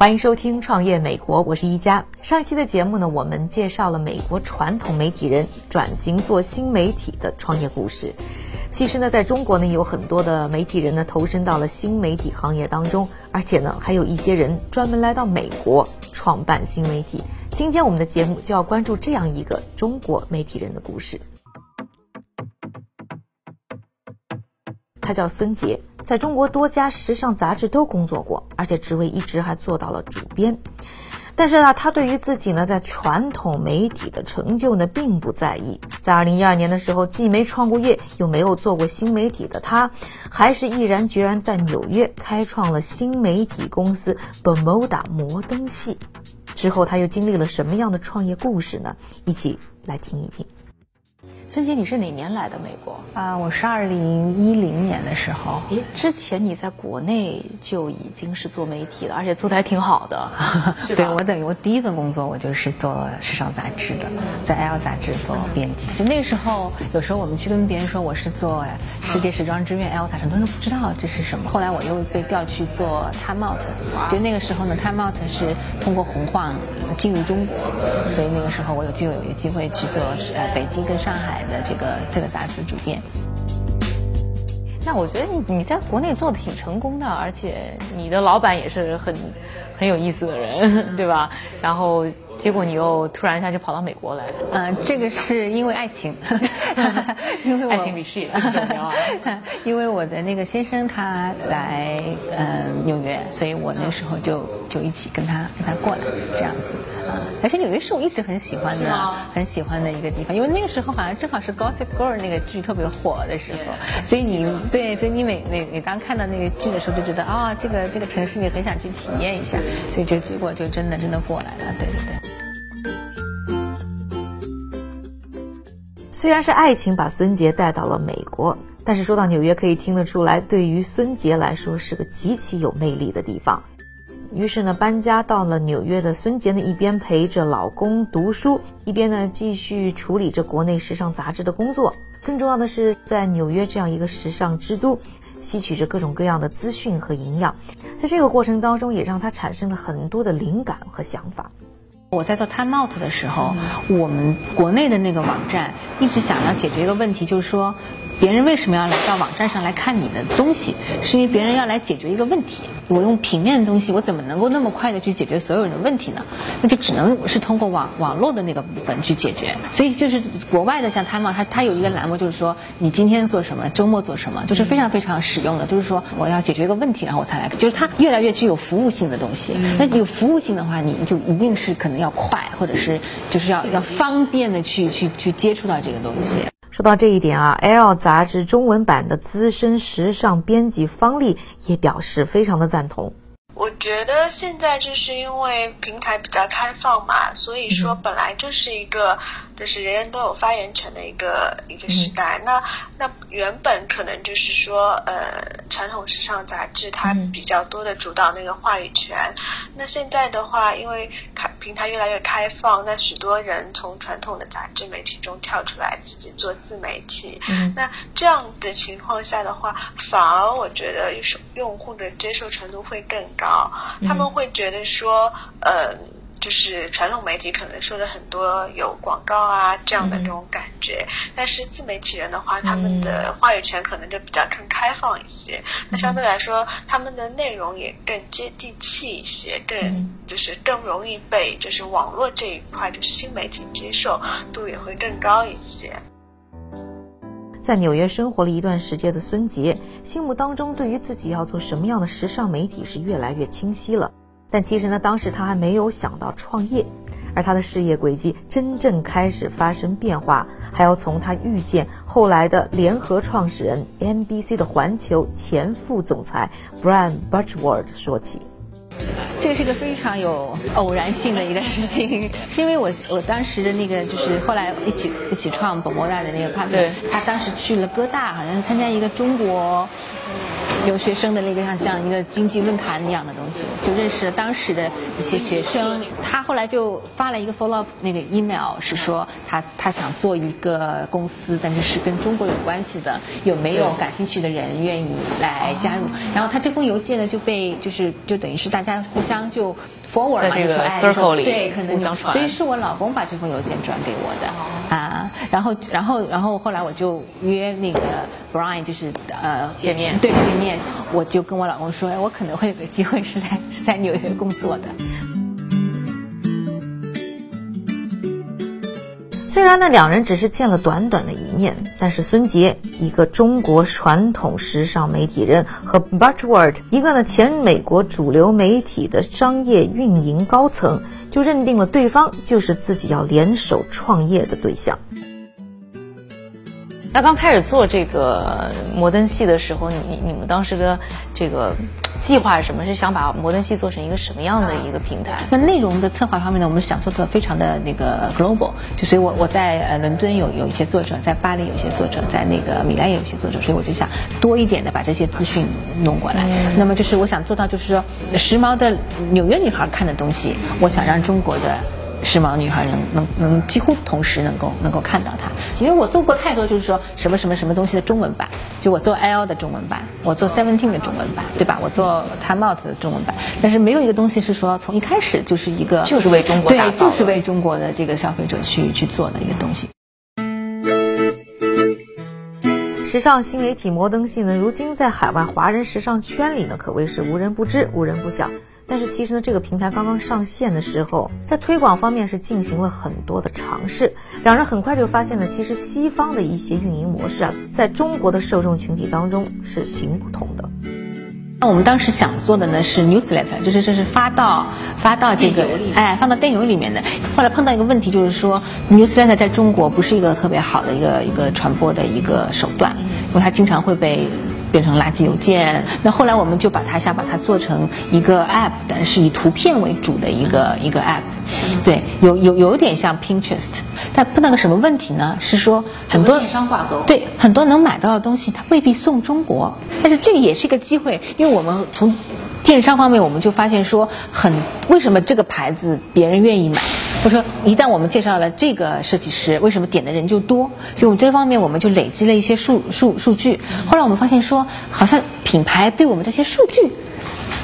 欢迎收听《创业美国》，我是一加。上一期的节目呢，我们介绍了美国传统媒体人转型做新媒体的创业故事。其实呢，在中国呢，有很多的媒体人呢投身到了新媒体行业当中，而且呢，还有一些人专门来到美国创办新媒体。今天我们的节目就要关注这样一个中国媒体人的故事。他叫孙杰，在中国多家时尚杂志都工作过，而且职位一直还做到了主编。但是呢，他对于自己呢在传统媒体的成就呢并不在意。在二零一二年的时候，既没创过业，又没有做过新媒体的他，还是毅然决然在纽约开创了新媒体公司 Bermuda 摩登系。之后他又经历了什么样的创业故事呢？一起来听一听。孙杰，你是哪年来的美国啊？我是二零一零年的时候。诶，之前你在国内就已经是做媒体了，而且做的还挺好的。对，我等于我第一份工作我就是做时尚杂志的，在 L 杂志做编辑。就那时候，有时候我们去跟别人说我是做世界时装之愿 L 杂志，很多人不知道这是什么。后来我又被调去做 Time Out，就那个时候呢，Time Out 是通过红晃进入中国，所以那个时候我有就有一个机会去做呃北京跟上海。的这个这个杂志主编，那我觉得你你在国内做的挺成功的，而且你的老板也是很很有意思的人，对吧？然后。结果你又突然一下就跑到美国来了，嗯，这个是因为爱情，因为爱情比事业重要啊。因为我的那个先生他来嗯纽约，所以我那时候就就一起跟他跟他过来这样子啊。而且纽约是我一直很喜欢的，很喜欢的一个地方，因为那个时候好像正好是《Gossip Girl》那个剧特别火的时候，所以你对，所以你每每每当看到那个剧的时候，就觉得啊，这个这个城市你很想去体验一下，所以就结果就真的真的过来了，对对对。虽然是爱情把孙杰带到了美国，但是说到纽约，可以听得出来，对于孙杰来说是个极其有魅力的地方。于是呢，搬家到了纽约的孙杰呢，一边陪着老公读书，一边呢继续处理着国内时尚杂志的工作。更重要的是，在纽约这样一个时尚之都，吸取着各种各样的资讯和营养。在这个过程当中，也让他产生了很多的灵感和想法。我在做 Time Out 的时候，我们国内的那个网站一直想要解决一个问题，就是说。别人为什么要来到网站上来看你的东西？是因为别人要来解决一个问题。我用平面的东西，我怎么能够那么快的去解决所有人的问题呢？那就只能是通过网网络的那个部分去解决。所以就是国外的像 Time，它它有一个栏目，就是说你今天做什么，周末做什么，就是非常非常实用的。就是说我要解决一个问题，然后我才来，就是它越来越具有服务性的东西。那有服务性的话，你就一定是可能要快，或者是就是要要方便的去去去接触到这个东西。说到这一点啊，L 杂志中文版的资深时尚编辑方丽也表示非常的赞同。我觉得现在就是因为平台比较开放嘛，所以说本来就是一个。就是人人都有发言权的一个一个时代。那那原本可能就是说，呃，传统时尚杂志它比较多的主导那个话语权。那现在的话，因为开平台越来越开放，那许多人从传统的杂志媒体中跳出来，自己做自媒体。那这样的情况下的话，反而我觉得用用户的接受程度会更高。他们会觉得说，呃。就是传统媒体可能说的很多有广告啊这样的这种感觉，但是自媒体人的话，他们的话语权可能就比较更开放一些。那相对来说，他们的内容也更接地气一些，更就是更容易被就是网络这一块就是新媒体接受度也会更高一些。在纽约生活了一段时间的孙杰，心目当中对于自己要做什么样的时尚媒体是越来越清晰了。但其实呢，当时他还没有想到创业，而他的事业轨迹真正开始发生变化，还要从他遇见后来的联合创始人 NBC 的环球前副总裁 Brian Butchword 说起。这个是个非常有偶然性的一个事情，是因为我我当时的那个就是后来一起一起创本莫大的那个 partner，他当时去了哥大，好像是参加一个中国。留学生的那个像像一个经济论坛一样的东西，就认识了当时的一些学生。他后来就发了一个 follow up 那个 email，是说他他想做一个公司，但是是跟中国有关系的，有没有感兴趣的人愿意来加入？然后他这封邮件呢就被就是就等于是大家互相就 forward 嘛，这个 circle 里对，可能传。所以是我老公把这封邮件转给我的啊。然后然后然后后来我就约那个 Brian，就是呃见面对见面。我就跟我老公说，我可能会有个机会是来是在纽约工作的。虽然那，两人只是见了短短的一面，但是孙杰，一个中国传统时尚媒体人，和 Butch Ward，一个呢前美国主流媒体的商业运营高层，就认定了对方就是自己要联手创业的对象。那刚开始做这个摩登系的时候，你你们当时的这个计划是什么？是想把摩登系做成一个什么样的一个平台？那内容的策划方面呢，我们想做的非常的那个 global，就所以我我在呃伦敦有有一些作者，在巴黎有一些作者，在那个米兰也有一些作者，所以我就想多一点的把这些资讯弄过来。那么就是我想做到，就是说时髦的纽约女孩看的东西，我想让中国的。时髦女孩能能能几乎同时能够能够看到它，其实我做过太多，就是说什么什么什么东西的中文版，就我做 L 的中文版，我做 Seventeen 的中文版，对吧？我做 Time Out 的中文版，但是没有一个东西是说从一开始就是一个就是为中国对，就是为中国的这个消费者去去做的一个东西。时尚新媒体摩登性呢，如今在海外华人时尚圈里呢，可谓是无人不知，无人不晓。但是其实呢，这个平台刚刚上线的时候，在推广方面是进行了很多的尝试。两人很快就发现呢，其实西方的一些运营模式啊，在中国的受众群体当中是行不通的。那我们当时想做的呢是 newsletter，就是这是发到发到这个哎，放到电邮里面的。后来碰到一个问题，就是说 newsletter 在中国不是一个特别好的一个一个传播的一个手段，因为它经常会被。变成垃圾邮件。那后来我们就把它想把它做成一个 app，但是以图片为主的一个一个 app。对，有有有点像 Pinterest，但碰到个什么问题呢？是说很多电商挂钩。对，很多能买到的东西它未必送中国，但是这个也是一个机会，因为我们从电商方面我们就发现说，很为什么这个牌子别人愿意买。我说，一旦我们介绍了这个设计师，为什么点的人就多？所以我们这方面我们就累积了一些数数数据。后来我们发现说，好像品牌对我们这些数据。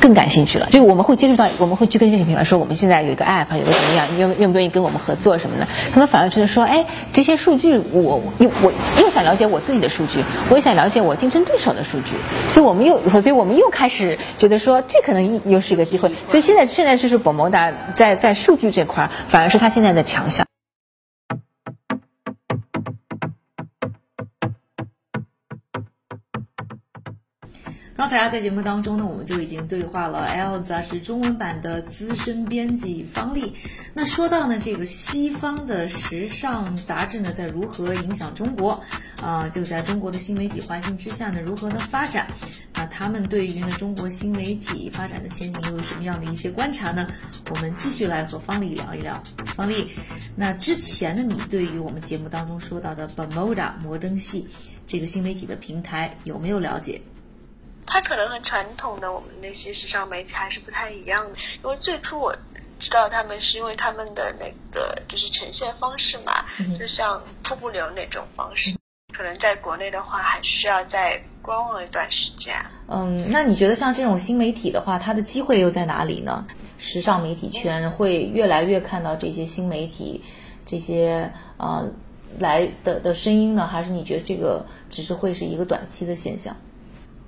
更感兴趣了，就是我们会接触到，我们会去跟这些品牌说，我们现在有一个 app，有个怎么样，愿愿不愿意跟我们合作什么的？他们反而觉得说，哎，这些数据，我又我又想了解我自己的数据，我也想了解我竞争对手的数据，所以我们又，所以我们又开始觉得说，这可能又是一个机会。所以现在现在就是博摩达在在数据这块，反而是他现在的强项。刚才啊，在节目当中呢，我们就已经对话了《L》杂志中文版的资深编辑方丽。那说到呢，这个西方的时尚杂志呢，在如何影响中国？啊，就在中国的新媒体环境之下呢，如何呢发展？那他们对于呢中国新媒体发展的前景又有什么样的一些观察呢？我们继续来和方丽聊一聊。方丽，那之前的，你对于我们节目当中说到的 Bermuda 摩登系这个新媒体的平台有没有了解？它可能和传统的我们那些时尚媒体还是不太一样的，因为最初我知道他们是因为他们的那个就是呈现方式嘛，就像瀑布流那种方式，可能在国内的话还需要再观望一段时间。嗯，那你觉得像这种新媒体的话，它的机会又在哪里呢？时尚媒体圈会越来越看到这些新媒体这些呃来的的声音呢，还是你觉得这个只是会是一个短期的现象？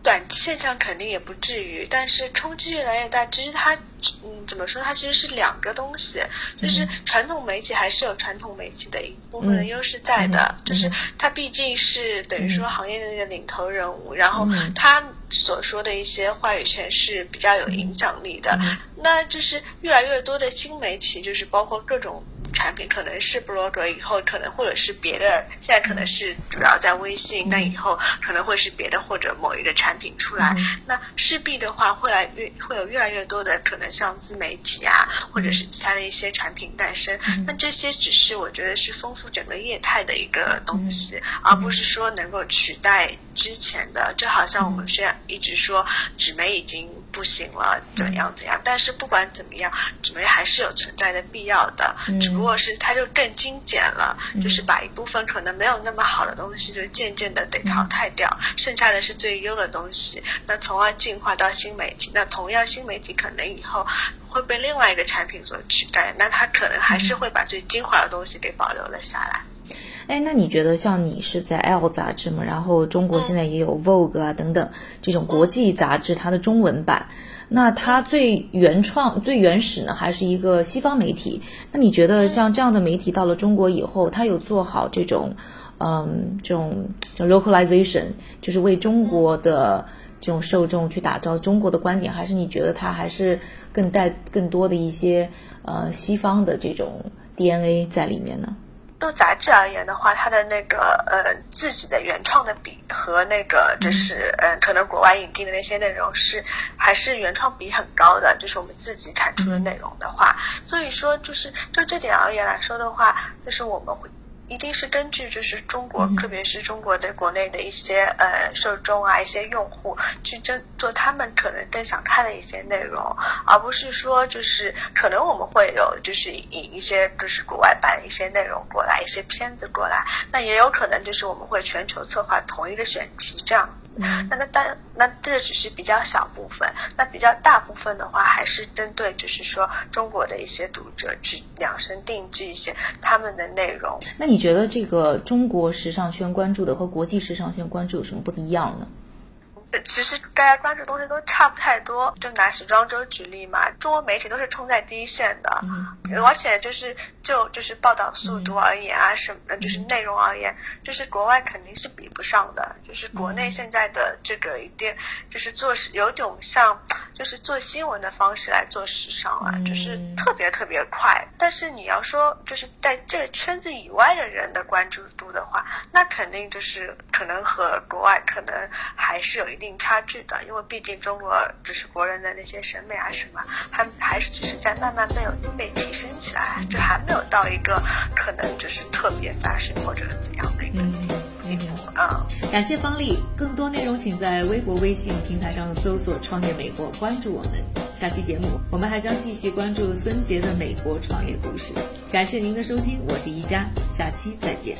短期现象肯定也不至于，但是冲击越来越大。其实它，嗯，怎么说？它其实是两个东西，就是传统媒体还是有传统媒体的一部分的优势在的，就是它毕竟是等于说行业的那个领头人物，然后他所说的一些话语权是比较有影响力的。那就是越来越多的新媒体，就是包括各种。产品可能是 blogger，以后可能或者是别的，现在可能是主要在微信，那以后可能会是别的或者某一个产品出来，那势必的话会来越会有越来越多的可能像自媒体啊，或者是其他的一些产品诞生。那这些只是我觉得是丰富整个业态的一个东西，而不是说能够取代之前的。就好像我们现在一直说纸媒已经不行了，怎样怎样，但是不管怎么样，纸媒还是有存在的必要的，只不过。或是它就更精简了，就是把一部分可能没有那么好的东西，就渐渐的得淘汰掉，剩下的是最优的东西，那从而进化到新媒体。那同样，新媒体可能以后会被另外一个产品所取代，那它可能还是会把最精华的东西给保留了下来。哎，那你觉得像你是在《L》杂志嘛？然后中国现在也有《Vogue》啊等等这种国际杂志，它的中文版。那它最原创、最原始呢，还是一个西方媒体？那你觉得像这样的媒体到了中国以后，它有做好这种，嗯，这种叫 localization，就是为中国的这种受众去打造中国的观点，还是你觉得它还是更带更多的一些呃西方的这种 DNA 在里面呢？就杂志而言的话，它的那个呃自己的原创的比和那个就是嗯可能国外引进的那些内容是还是原创比很高的，就是我们自己产出的内容的话，所以说就是就这点而言来说的话，就是我们会。一定是根据就是中国，特别是中国的国内的一些呃受众啊，一些用户去争做他们可能更想看的一些内容，而不是说就是可能我们会有就是引一些就是国外版一些内容过来，一些片子过来，那也有可能就是我们会全球策划同一个选题这样。那那但那这只是比较小部分，那比较大部分的话，还是针对就是说中国的一些读者去量身定制一些他们的内容。那你觉得这个中国时尚圈关注的和国际时尚圈关注有什么不一样呢？其实大家关注东西都差不太多，就拿时装周举例嘛，中国媒体都是冲在第一线的，而且就是就就是报道速度而言啊，什么就是内容而言，就是国外肯定是比不上的，就是国内现在的这个一定就是做有种像就是做新闻的方式来做时尚啊，就是特别特别快。但是你要说就是在这个圈子以外的人的关注度的话，那肯定就是可能和国外可能还是有一定。差距的，因为毕竟中国只是国人的那些审美啊什么，还还是只是在慢慢被有被提升起来，就还没有到一个可能就是特别发生或者怎样的一个感谢方丽，更多内容请在微博、微信平台上搜索“创业美国”，关注我们。下期节目我们还将继续关注孙杰的美国创业故事。感谢您的收听，我是宜佳，下期再见。